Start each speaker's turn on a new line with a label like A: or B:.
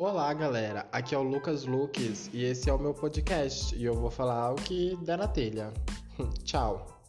A: Olá, galera. Aqui é o Lucas Lucas e esse é o meu podcast e eu vou falar o que der na telha. Tchau.